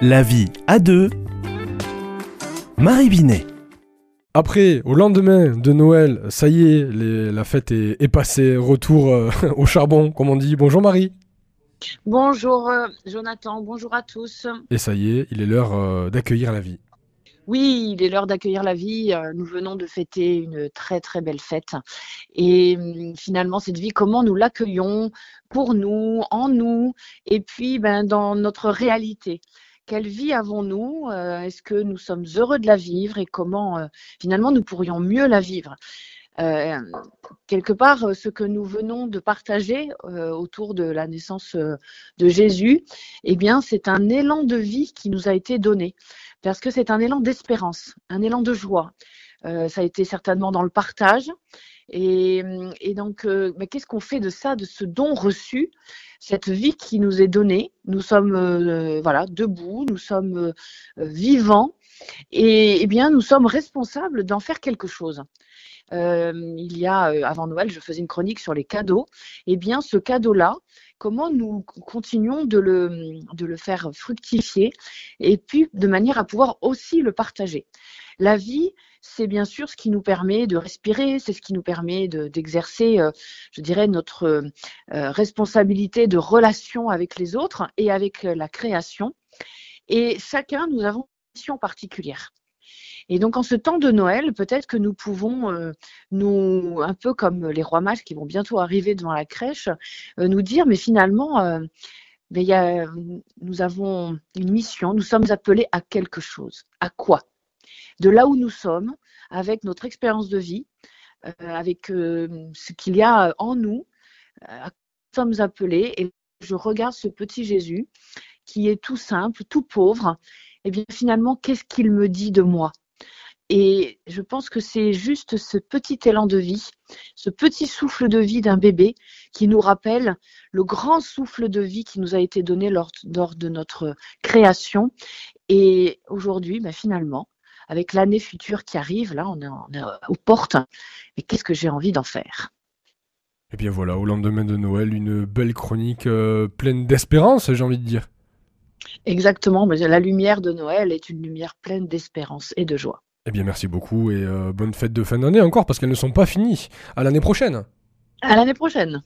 La vie à deux. Marie Binet. Après, au lendemain de Noël, ça y est, les- la fête est, est passée, retour euh, au charbon, comme on dit. Bonjour Marie. Bonjour euh, Jonathan, bonjour à tous. Et ça y est, il est l'heure euh, d'accueillir la vie. Oui, il est l'heure d'accueillir la vie. Nous venons de fêter une très très belle fête. Et hum, finalement, cette vie, comment nous l'accueillons pour nous, en nous, et puis ben, dans notre réalité. Quelle vie avons-nous Euh, Est-ce que nous sommes heureux de la vivre et comment euh, finalement nous pourrions mieux la vivre? Euh, quelque part, ce que nous venons de partager autour de la naissance de Jésus, eh bien, c'est un élan de vie qui nous a été donné, parce que c'est un élan d'espérance, un élan de joie. Euh, ça a été certainement dans le partage. Et, et donc, euh, mais qu'est-ce qu'on fait de ça, de ce don reçu, cette vie qui nous est donnée? Nous sommes euh, voilà debout, nous sommes vivants, et eh bien, nous sommes responsables d'en faire quelque chose. Euh, il y a, euh, avant Noël, je faisais une chronique sur les cadeaux. Eh bien, ce cadeau-là, comment nous continuons de le, de le faire fructifier et puis de manière à pouvoir aussi le partager. La vie, c'est bien sûr ce qui nous permet de respirer, c'est ce qui nous permet de- d'exercer, euh, je dirais, notre euh, responsabilité de relation avec les autres et avec euh, la création. Et chacun, nous avons une mission particulière. Et donc, en ce temps de Noël, peut-être que nous pouvons, euh, nous, un peu comme les rois mages qui vont bientôt arriver devant la crèche, euh, nous dire, mais finalement, euh, nous avons une mission, nous sommes appelés à quelque chose. À quoi? De là où nous sommes, avec notre expérience de vie, avec ce qu'il y a en nous, à quoi nous sommes appelés. Et je regarde ce petit Jésus qui est tout simple, tout pauvre. Et bien finalement, qu'est-ce qu'il me dit de moi? Et je pense que c'est juste ce petit élan de vie, ce petit souffle de vie d'un bébé qui nous rappelle le grand souffle de vie qui nous a été donné lors, de notre création. Et aujourd'hui, ben finalement, avec l'année future qui arrive, là, on est, aux portes. Mais qu'est-ce que j'ai envie d'en faire? Et bien voilà, au lendemain de Noël, une belle chronique euh, pleine d'espérance, j'ai envie de dire. Exactement, mais la lumière de Noël est une lumière pleine d'espérance et de joie. Eh bien merci beaucoup et euh, bonne fête de fin d'année encore parce qu'elles ne sont pas finies. À l'année prochaine. À l'année prochaine.